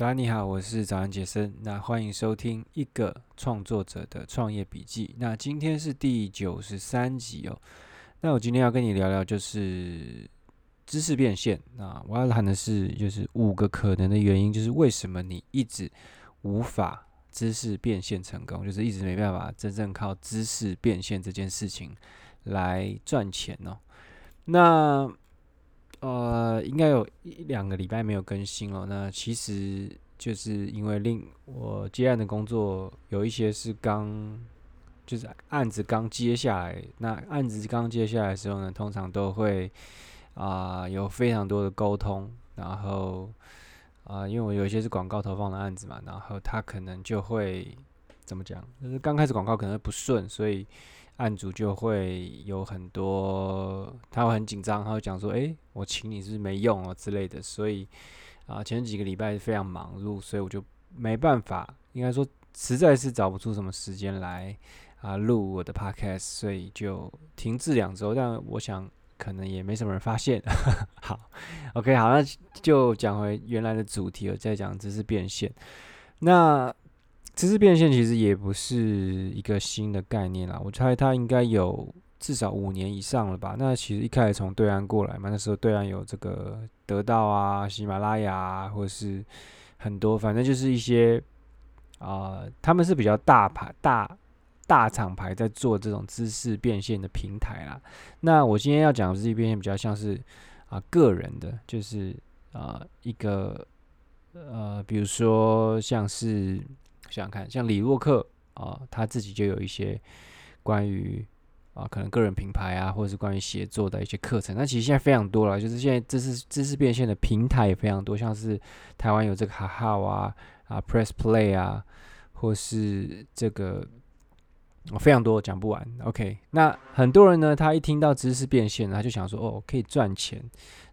早安，你好，我是早安杰森。那欢迎收听一个创作者的创业笔记。那今天是第九十三集哦。那我今天要跟你聊聊就是知识变现。那我要谈的是就是五个可能的原因，就是为什么你一直无法知识变现成功，就是一直没办法真正靠知识变现这件事情来赚钱哦。那呃，应该有一两个礼拜没有更新了。那其实就是因为令我接案的工作有一些是刚，就是案子刚接下来。那案子刚接下来的时候呢，通常都会啊、有非常多的沟通。然后啊、因为我有一些是广告投放的案子嘛，然后他可能就会怎么讲？就是刚开始广告可能不顺，所以。案主就会有很多，他会很紧张，他会讲说：“诶，我请你是不是没用哦之类的。”所以啊，前几个礼拜非常忙碌，所以我就没办法，应该说实在是找不出什么时间来啊录我的 podcast，所以就停滞两周。但我想可能也没什么人发现。好，OK，好，那就讲回原来的主题，我再讲知识变现。那知识变现其实也不是一个新的概念啦，我猜它应该有至少五年以上了吧。那其实一开始从对岸过来嘛，那时候对岸有这个得到啊、喜马拉雅啊，或是很多，反正就是一些啊、他们是比较大牌、大大厂牌在做这种知识变现的平台啦。那我今天要讲的知识变现比较像是啊个人的，就是啊一个呃，比如说像是。想想看，像李洛克啊，他自己就有一些关于啊，可能个人品牌啊，或者是关于写作的一些课程。那其实现在非常多了，就是现在知识知识变现的平台也非常多，像是台湾有这个哈号啊啊，Press Play 啊，或是这个非常多讲不完。OK，那很多人呢，他一听到知识变现，他就想说哦，可以赚钱。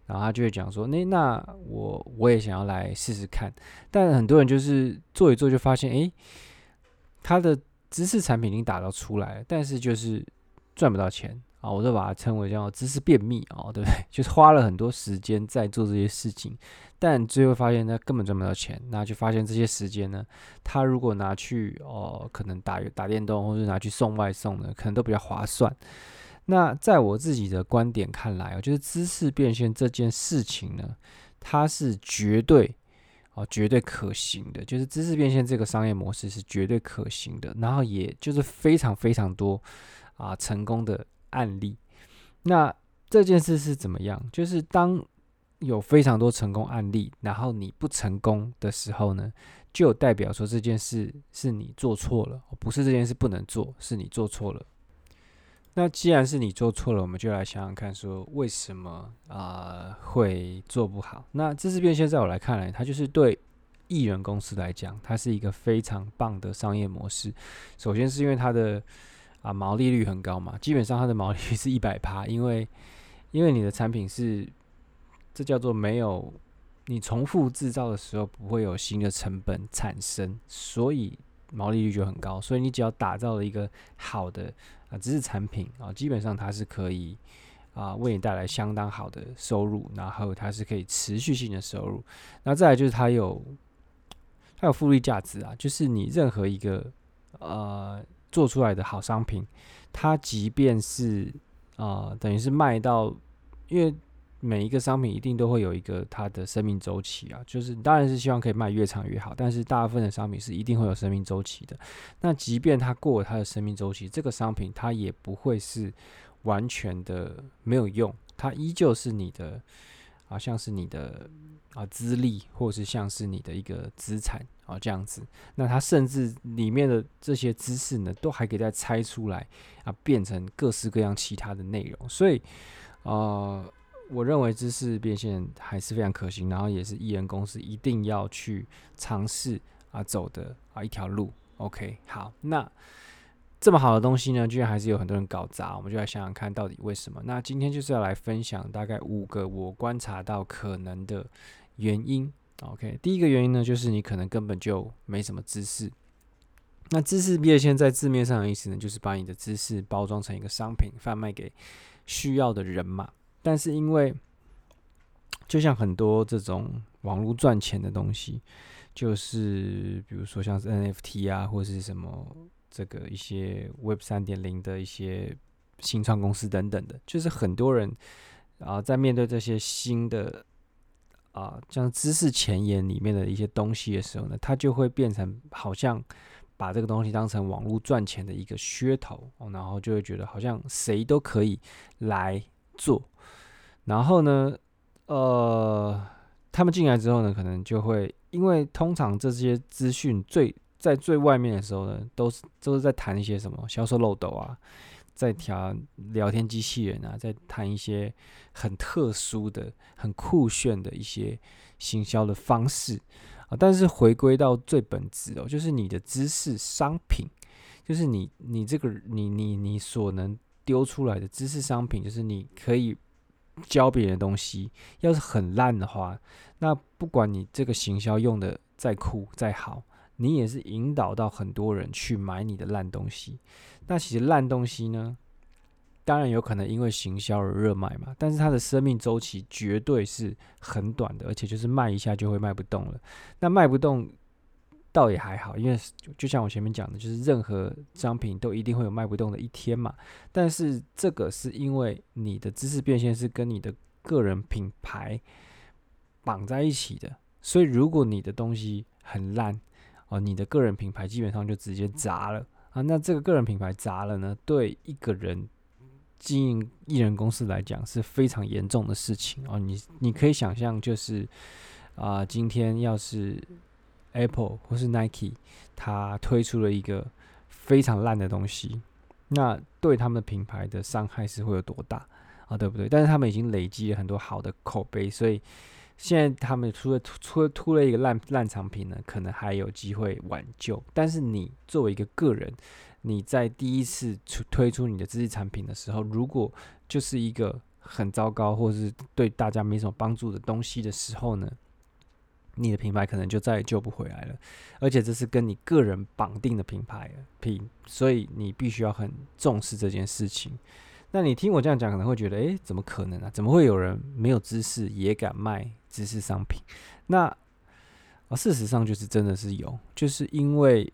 然后他就会讲说，那那我我也想要来试试看，但很多人就是做一做就发现，诶，他的知识产品已经打造出来了，但是就是赚不到钱啊，我都把它称为叫知识便秘啊，对不对？就是花了很多时间在做这些事情，但最后发现他根本赚不到钱，那就发现这些时间呢，他如果拿去哦，可能打打电动，或者拿去送外送呢，可能都比较划算。那在我自己的观点看来，啊，就是知识变现这件事情呢，它是绝对哦，绝对可行的。就是知识变现这个商业模式是绝对可行的，然后也就是非常非常多啊成功的案例。那这件事是怎么样？就是当有非常多成功案例，然后你不成功的时候呢，就代表说这件事是你做错了，不是这件事不能做，是你做错了。那既然是你做错了，我们就来想想看，说为什么啊、会做不好？那知识变现在我来看来，它就是对艺人公司来讲，它是一个非常棒的商业模式。首先是因为它的啊毛利率很高嘛，基本上它的毛利率是一百趴，因为因为你的产品是这叫做没有你重复制造的时候不会有新的成本产生，所以毛利率就很高。所以你只要打造了一个好的。啊，知识产品啊，基本上它是可以啊为你带来相当好的收入，然后它是可以持续性的收入。那再来就是它有它有复利价值啊，就是你任何一个呃做出来的好商品，它即便是啊等于是卖到，因为。每一个商品一定都会有一个它的生命周期啊，就是当然是希望可以卖越长越好，但是大部分的商品是一定会有生命周期的。那即便它过了它的生命周期，这个商品它也不会是完全的没有用，它依旧是你的啊，像是你的啊资历，或者是像是你的一个资产啊这样子。那它甚至里面的这些知识呢，都还可以再拆出来啊，变成各式各样其他的内容。所以，呃。我认为知识变现还是非常可行，然后也是艺人公司一定要去尝试啊走的啊一条路。OK，好，那这么好的东西呢，居然还是有很多人搞砸，我们就来想想看到底为什么。那今天就是要来分享大概五个我观察到可能的原因。OK，第一个原因呢，就是你可能根本就没什么知识。那知识变现在字面上的意思呢，就是把你的知识包装成一个商品，贩卖给需要的人嘛。但是因为，就像很多这种网络赚钱的东西，就是比如说像是 NFT 啊，或是什么这个一些 Web 三点零的一些新创公司等等的，就是很多人啊在面对这些新的啊像知识前沿里面的一些东西的时候呢，他就会变成好像把这个东西当成网络赚钱的一个噱头，然后就会觉得好像谁都可以来做，然后呢，呃。他们进来之后呢，可能就会因为通常这些资讯最在最外面的时候呢，都是都是在谈一些什么销售漏斗啊，在调聊天机器人啊，在谈一些很特殊的、很酷炫的一些行销的方式啊。但是回归到最本质哦，就是你的知识商品，就是你你这个你你你所能丢出来的知识商品，就是你可以。教别人的东西，要是很烂的话，那不管你这个行销用的再酷再好，你也是引导到很多人去买你的烂东西。那其实烂东西呢，当然有可能因为行销而热卖嘛，但是它的生命周期绝对是很短的，而且就是卖一下就会卖不动了。那卖不动。倒也还好，因为就像我前面讲的，就是任何商品都一定会有卖不动的一天嘛。但是这个是因为你的知识变现是跟你的个人品牌绑在一起的，所以如果你的东西很烂哦，你的个人品牌基本上就直接砸了啊。那这个个人品牌砸了呢，对一个人经营艺人公司来讲是非常严重的事情哦。你你可以想象，就是啊，今天要是。Apple 或是 Nike，它推出了一个非常烂的东西，那对他们的品牌的伤害是会有多大啊？对不对？但是他们已经累积了很多好的口碑，所以现在他们出了出了出了一个烂烂产品呢，可能还有机会挽救。但是你作为一个个人，你在第一次出推出你的知识产品的时候，如果就是一个很糟糕或是对大家没什么帮助的东西的时候呢？你的品牌可能就再也救不回来了，而且这是跟你个人绑定的品牌品，所以你必须要很重视这件事情。那你听我这样讲，可能会觉得，诶，怎么可能啊？怎么会有人没有知识也敢卖知识商品？那啊，事实上就是真的是有，就是因为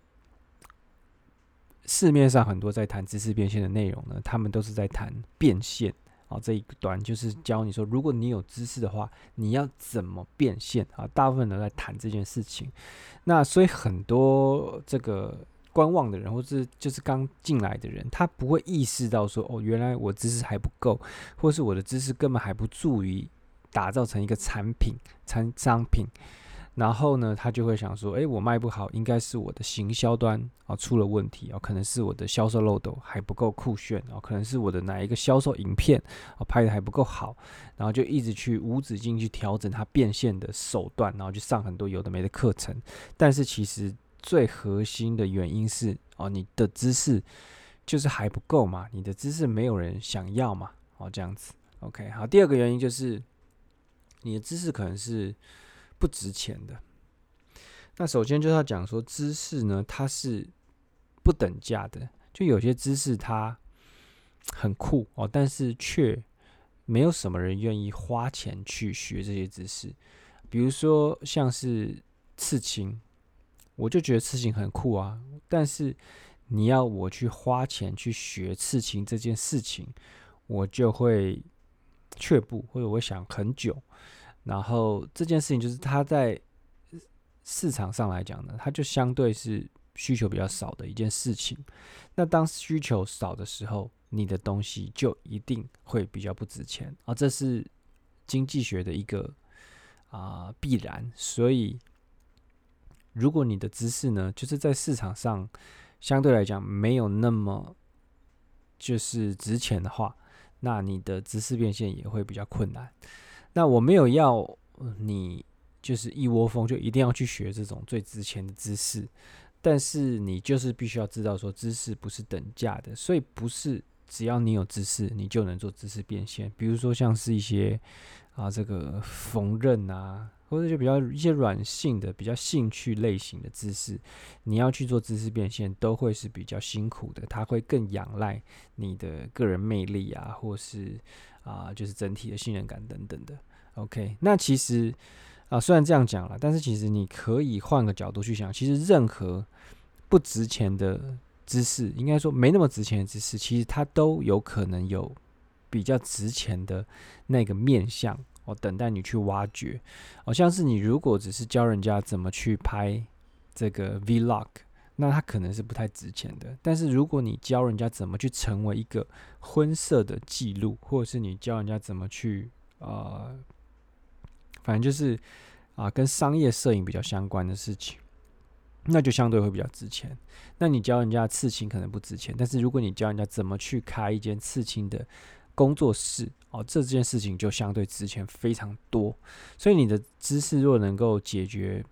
市面上很多在谈知识变现的内容呢，他们都是在谈变现。好，这一段就是教你说，如果你有知识的话，你要怎么变现啊？大部分都在谈这件事情。那所以很多这个观望的人，或是就是刚进来的人，他不会意识到说，哦，原来我知识还不够，或是我的知识根本还不足以打造成一个产品、产商品。然后呢，他就会想说：“诶，我卖不好，应该是我的行销端啊出了问题啊，可能是我的销售漏斗还不够酷炫啊，可能是我的哪一个销售影片啊拍的还不够好，然后就一直去无止境去调整它变现的手段，然后去上很多有的没的课程。但是其实最核心的原因是哦，你的知识就是还不够嘛，你的知识没有人想要嘛，哦这样子。OK，好，第二个原因就是你的知识可能是。不值钱的。那首先就是要讲说，知识呢，它是不等价的。就有些知识它很酷哦，但是却没有什么人愿意花钱去学这些知识。比如说像是刺青，我就觉得刺青很酷啊，但是你要我去花钱去学刺青这件事情，我就会却步，或者我想很久。然后这件事情就是它在市场上来讲呢，它就相对是需求比较少的一件事情。那当需求少的时候，你的东西就一定会比较不值钱啊，这是经济学的一个啊、必然。所以，如果你的知识呢，就是在市场上相对来讲没有那么就是值钱的话，那你的知识变现也会比较困难。那我没有要你就是一窝蜂就一定要去学这种最值钱的知识，但是你就是必须要知道说知识不是等价的，所以不是只要你有知识你就能做知识变现。比如说像是一些啊这个缝纫啊，或者就比较一些软性的、比较兴趣类型的知识，你要去做知识变现都会是比较辛苦的，它会更仰赖你的个人魅力啊，或是。啊，就是整体的信任感等等的。OK，那其实啊，虽然这样讲了，但是其实你可以换个角度去想，其实任何不值钱的知识，应该说没那么值钱的知识，其实它都有可能有比较值钱的那个面向哦，等待你去挖掘。好、像是你如果只是教人家怎么去拍这个 Vlog，那它可能是不太值钱的。但是如果你教人家怎么去成为一个婚摄的记录，或者是你教人家怎么去呃。反正就是啊，跟商业摄影比较相关的事情，那就相对会比较值钱。那你教人家刺青可能不值钱，但是如果你教人家怎么去开一间刺青的工作室，哦，这件事情就相对值钱非常多。所以你的知识若能够解决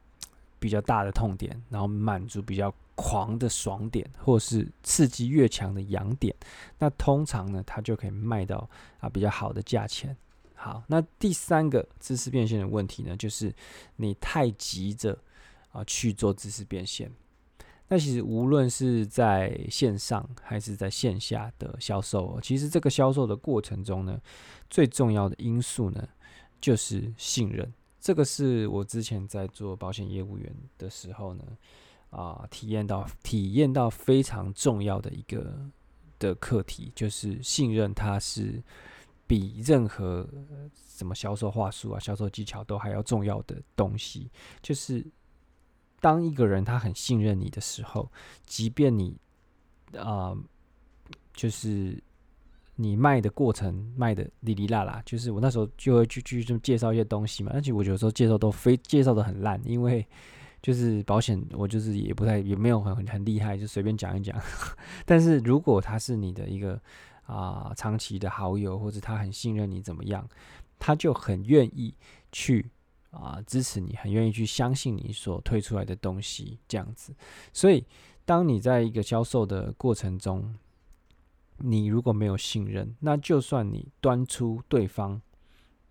比较大的痛点，然后满足比较狂的爽点，或是刺激越强的痒点，那通常呢，它就可以卖到啊比较好的价钱。好，那第三个知识变现的问题呢，就是你太急着啊去做知识变现。那其实无论是在线上还是在线下的销售，其实这个销售的过程中呢，最重要的因素呢，就是信任。这个是我之前在做保险业务员的时候呢，啊，体验到体验到非常重要的一个的课题，就是信任，它是。比任何什么销售话术啊、销售技巧都还要重要的东西，就是当一个人他很信任你的时候，即便你啊、就是你卖的过程卖的哩哩啦啦，就是我那时候就会去去这么介绍一些东西嘛，而且我有时候介绍都非介绍的很烂，因为就是保险我就是也不太也没有很很很厉害，就随便讲一讲。但是如果他是你的一个。啊，长期的好友或者他很信任你怎么样，他就很愿意去啊支持你，很愿意去相信你所推出来的东西这样子。所以，当你在一个销售的过程中，你如果没有信任，那就算你端出对方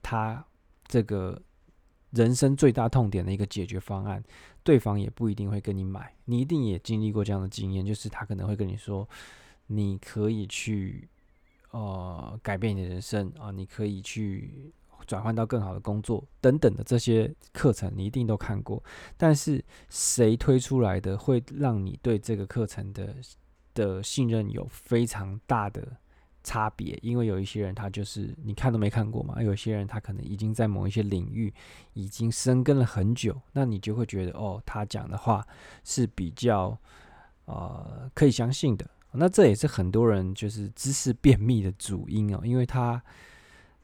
他这个人生最大痛点的一个解决方案，对方也不一定会跟你买。你一定也经历过这样的经验，就是他可能会跟你说，你可以去。呃，改变你的人生啊，你可以去转换到更好的工作等等的这些课程，你一定都看过。但是谁推出来的会让你对这个课程的的信任有非常大的差别？因为有一些人他就是你看都没看过嘛，有些人他可能已经在某一些领域已经深耕了很久，那你就会觉得哦，他讲的话是比较呃可以相信的。那这也是很多人就是知识便秘的主因哦，因为他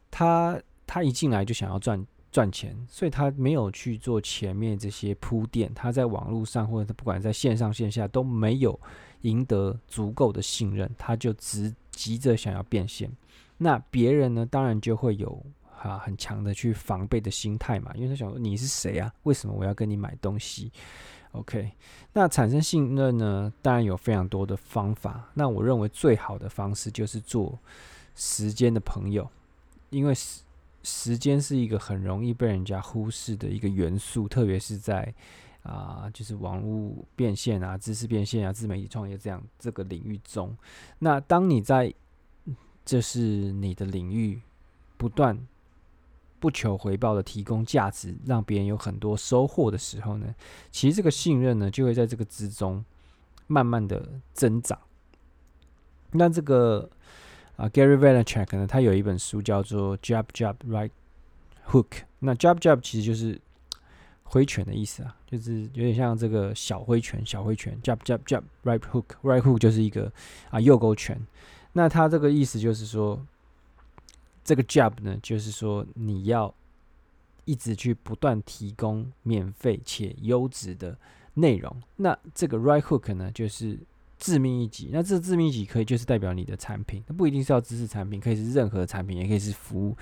他他一进来就想要赚赚钱，所以他没有去做前面这些铺垫，他在网络上或者不管在线上线下都没有赢得足够的信任，他就急急着想要变现。那别人呢，当然就会有啊很强的去防备的心态嘛，因为他想说你是谁啊？为什么我要跟你买东西？OK，那产生信任呢？当然有非常多的方法。那我认为最好的方式就是做时间的朋友，因为时时间是一个很容易被人家忽视的一个元素，特别是在啊、就是网络变现啊、知识变现啊、自媒体创业这样这个领域中。那当你在这是你的领域不断。不求回报的提供价值，让别人有很多收获的时候呢，其实这个信任呢，就会在这个之中慢慢的增长。那这个啊，Gary Vaynerchuk 呢，他有一本书叫做 Jab Jab Right Hook。那 Jab Jab 其实就是挥拳的意思啊，就是有点像这个小挥拳，小挥拳。Jab Jab Jab Right Hook，Right Hook 就是一个啊右勾拳。那他这个意思就是说。这个 jab 呢，就是说你要一直去不断提供免费且优质的内容。那这个 right hook 呢，就是致命一击。那这致命一击可以就是代表你的产品，它不一定是要知识产品，可以是任何产品，也可以是服务。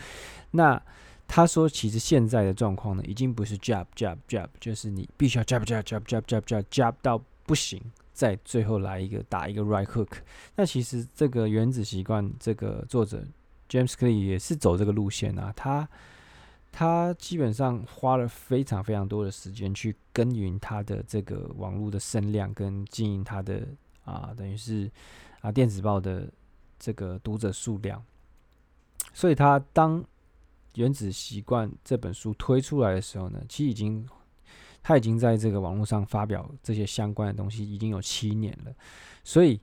那他说，其实现在的状况呢，已经不是 jab jab jab，就是你必须要 jab jab jab jab jab jab jab 到不行，再最后来一个打一个 right hook。那其实这个原子习惯这个作者。James Clear 也是走这个路线啊，他他基本上花了非常非常多的时间去耕耘他的这个网络的声量跟经营他的啊，等于是啊电子报的这个读者数量，所以他当原子习惯》这本书推出来的时候呢，其实已经他已经在这个网络上发表这些相关的东西已经有七年了，所以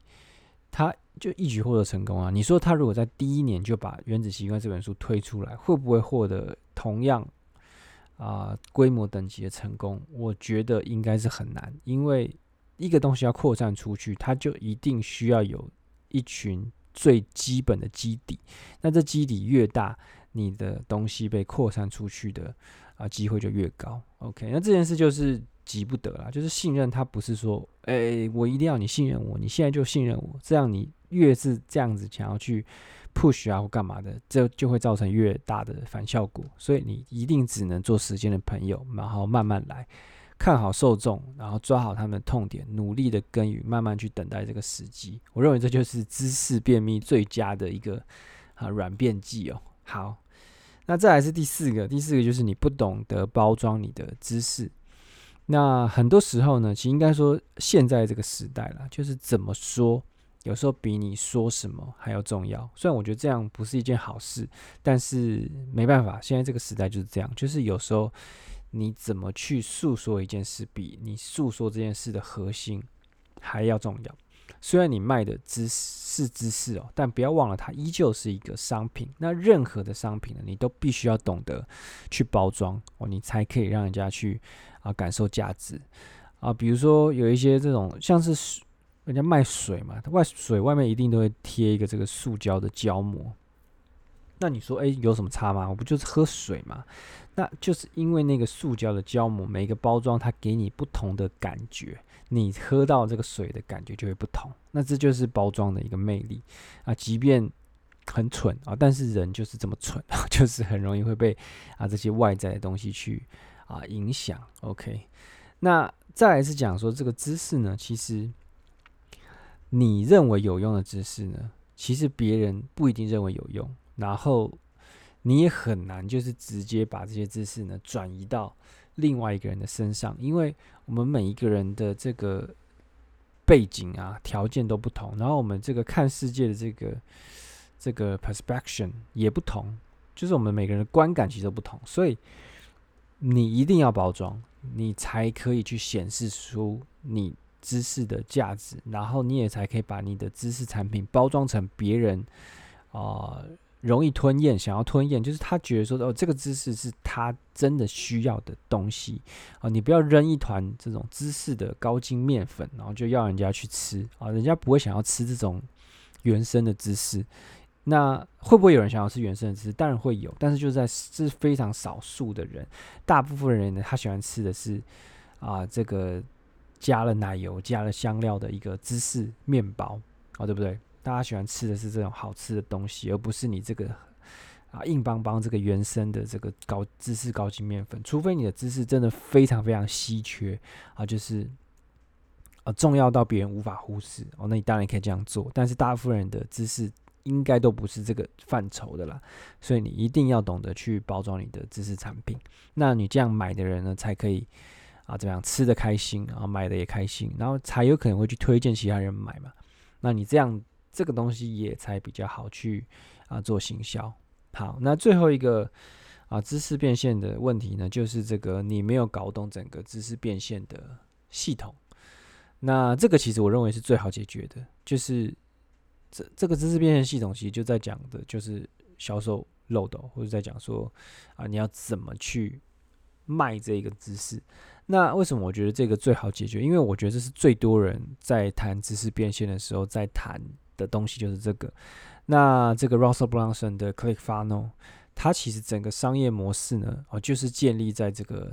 他就一举获得成功啊！你说他如果在第一年就把《原子习惯》这本书推出来，会不会获得同样啊规模等级的成功？我觉得应该是很难，因为一个东西要扩散出去，它就一定需要有一群最基本的基底。那这基底越大，你的东西被扩散出去的啊机会就越高。OK，那这件事就是急不得啦，就是信任它不是说，哎、欸，我一定要你信任我，你现在就信任我，这样你越是这样子想要去 push 啊或干嘛的，这就会造成越大的反效果。所以你一定只能做时间的朋友，然后慢慢来，看好受众，然后抓好他们的痛点，努力的耕耘，慢慢去等待这个时机。我认为这就是知识便秘最佳的一个啊软便剂哦。好。那再来是第四个，第四个就是你不懂得包装你的知识。那很多时候呢，其实应该说现在这个时代啦，就是怎么说，有时候比你说什么还要重要。虽然我觉得这样不是一件好事，但是没办法，现在这个时代就是这样，就是有时候你怎么去诉说一件事，比你诉说这件事的核心还要重要。虽然你卖的知识是知识哦，但不要忘了，它依旧是一个商品。那任何的商品呢，你都必须要懂得去包装哦，你才可以让人家去啊感受价值啊。比如说有一些这种像是人家卖水嘛，外水外面一定都会贴一个这个塑胶的胶膜。那你说，诶，有什么差吗？我不就是喝水吗？那就是因为那个塑胶的胶膜，每一个包装它给你不同的感觉。你喝到这个水的感觉就会不同，那这就是包装的一个魅力啊！即便很蠢啊，但是人就是这么蠢啊，就是很容易会被啊这些外在的东西去啊影响。OK，那再来是讲说这个知识呢，其实你认为有用的知识呢，其实别人不一定认为有用，然后你也很难就是直接把这些知识呢转移到。另外一个人的身上，因为我们每一个人的这个背景啊、条件都不同，然后我们这个看世界的这个这个 perspective 也不同，就是我们每个人的观感其实都不同，所以你一定要包装，你才可以去显示出你知识的价值，然后你也才可以把你的知识产品包装成别人啊。容易吞咽，想要吞咽，就是他觉得说哦，这个知识是他真的需要的东西啊！你不要扔一团这种知识的高筋面粉，然后就要人家去吃啊！人家不会想要吃这种原生的知识。那会不会有人想要吃原生的知识？当然会有，但是就是在是非常少数的人，大部分人呢，他喜欢吃的是啊，这个加了奶油、加了香料的一个芝士面包啊，对不对？大家喜欢吃的是这种好吃的东西，而不是你这个啊硬邦邦这个原生的这个高芝士高筋面粉。除非你的芝士真的非常非常稀缺啊，就是啊重要到别人无法忽视哦，那你当然可以这样做。但是大部分人的知识应该都不是这个范畴的啦，所以你一定要懂得去包装你的知识产品。那你这样买的人呢，才可以啊怎么样吃得开心，然后买的也开心，然后才有可能会去推荐其他人买嘛。那你这样。这个东西也才比较好去啊做行销。好，那最后一个啊知识变现的问题呢，就是这个你没有搞懂整个知识变现的系统。那这个其实我认为是最好解决的，就是这这个知识变现系统其实就在讲的就是销售漏斗，或者在讲说啊你要怎么去卖这个知识。那为什么我觉得这个最好解决？因为我觉得这是最多人在谈知识变现的时候在谈。的东西就是这个，那这个 Russell Brunson 的 Click Funnel，它其实整个商业模式呢，哦，就是建立在这个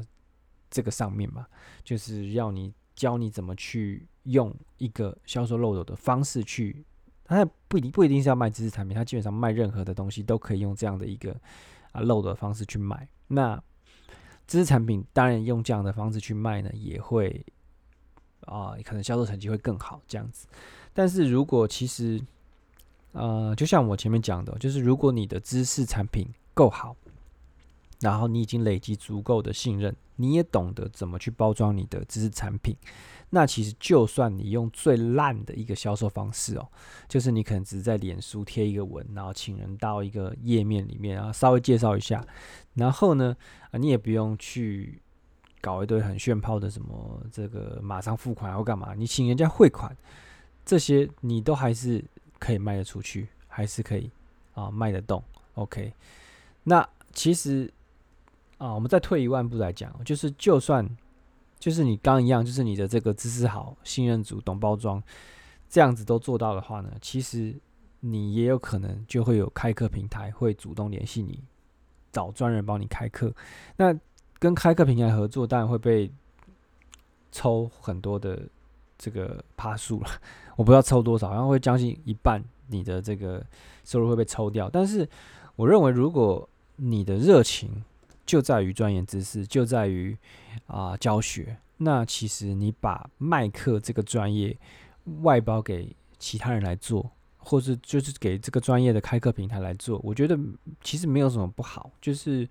这个上面嘛，就是要你教你怎么去用一个销售漏斗的方式去，它不一定不一定是要卖知识产品，它基本上卖任何的东西都可以用这样的一个啊漏斗的方式去卖。那知识产品当然用这样的方式去卖呢，也会啊，可能销售成绩会更好这样子。但是如果其实，呃，就像我前面讲的，就是如果你的知识产品够好，然后你已经累积足够的信任，你也懂得怎么去包装你的知识产品。那其实就算你用最烂的一个销售方式哦，就是你可能只是在脸书贴一个文，然后请人到一个页面里面啊，稍微介绍一下，然后呢，你也不用去搞一堆很炫炮的什么这个马上付款或干嘛，你请人家汇款，这些你都还是可以卖得出去，还是可以啊卖得动。OK，那其实啊，我们再退一万步来讲，就是就算。就是你刚一样，就是你的这个知识好、信任足、懂包装，这样子都做到的话呢，其实你也有可能就会有开课平台会主动联系你，找专人帮你开课。那跟开课平台合作，当然会被抽很多的这个趴数了，我不知道抽多少，好像会将近一半你的这个收入会被抽掉。但是我认为，如果你的热情，就在于专业知识，就在于啊、教学。那其实你把卖课这个专业外包给其他人来做，或是就是给这个专业的开课平台来做，我觉得其实没有什么不好。就是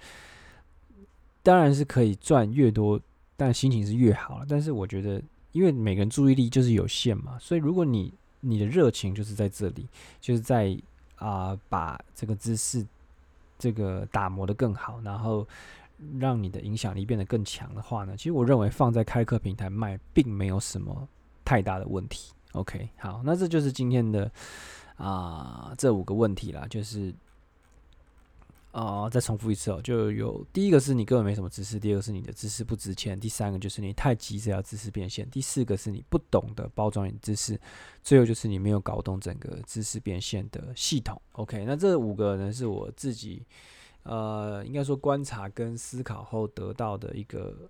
当然是可以赚越多，但心情是越好了。但是我觉得，因为每个人注意力就是有限嘛，所以如果你你的热情就是在这里，就是在啊、把这个知识。这个打磨的更好，然后让你的影响力变得更强的话呢，其实我认为放在开课平台卖并没有什么太大的问题。OK，好，那这就是今天的啊、这五个问题啦，就是。啊、再重复一次哦，就有第一个是你根本没什么知识，第二个是你的知识不值钱，第三个就是你太急着要知识变现，第四个是你不懂得包装你知识，最后就是你没有搞懂整个知识变现的系统。OK，那这五个呢是我自己呃应该说观察跟思考后得到的一个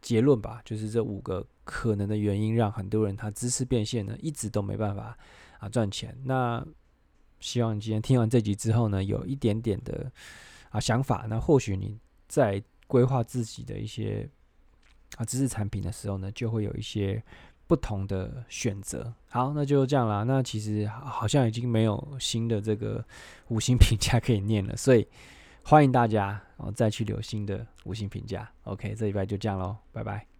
结论吧，就是这五个可能的原因让很多人他知识变现呢一直都没办法啊赚钱。那希望你今天听完这集之后呢，有一点点的啊想法。那或许你在规划自己的一些啊知识产品的时候呢，就会有一些不同的选择。好，那就这样啦。那其实好像已经没有新的这个五星评价可以念了，所以欢迎大家哦再去留新的五星评价。OK，这礼拜就这样喽，拜拜。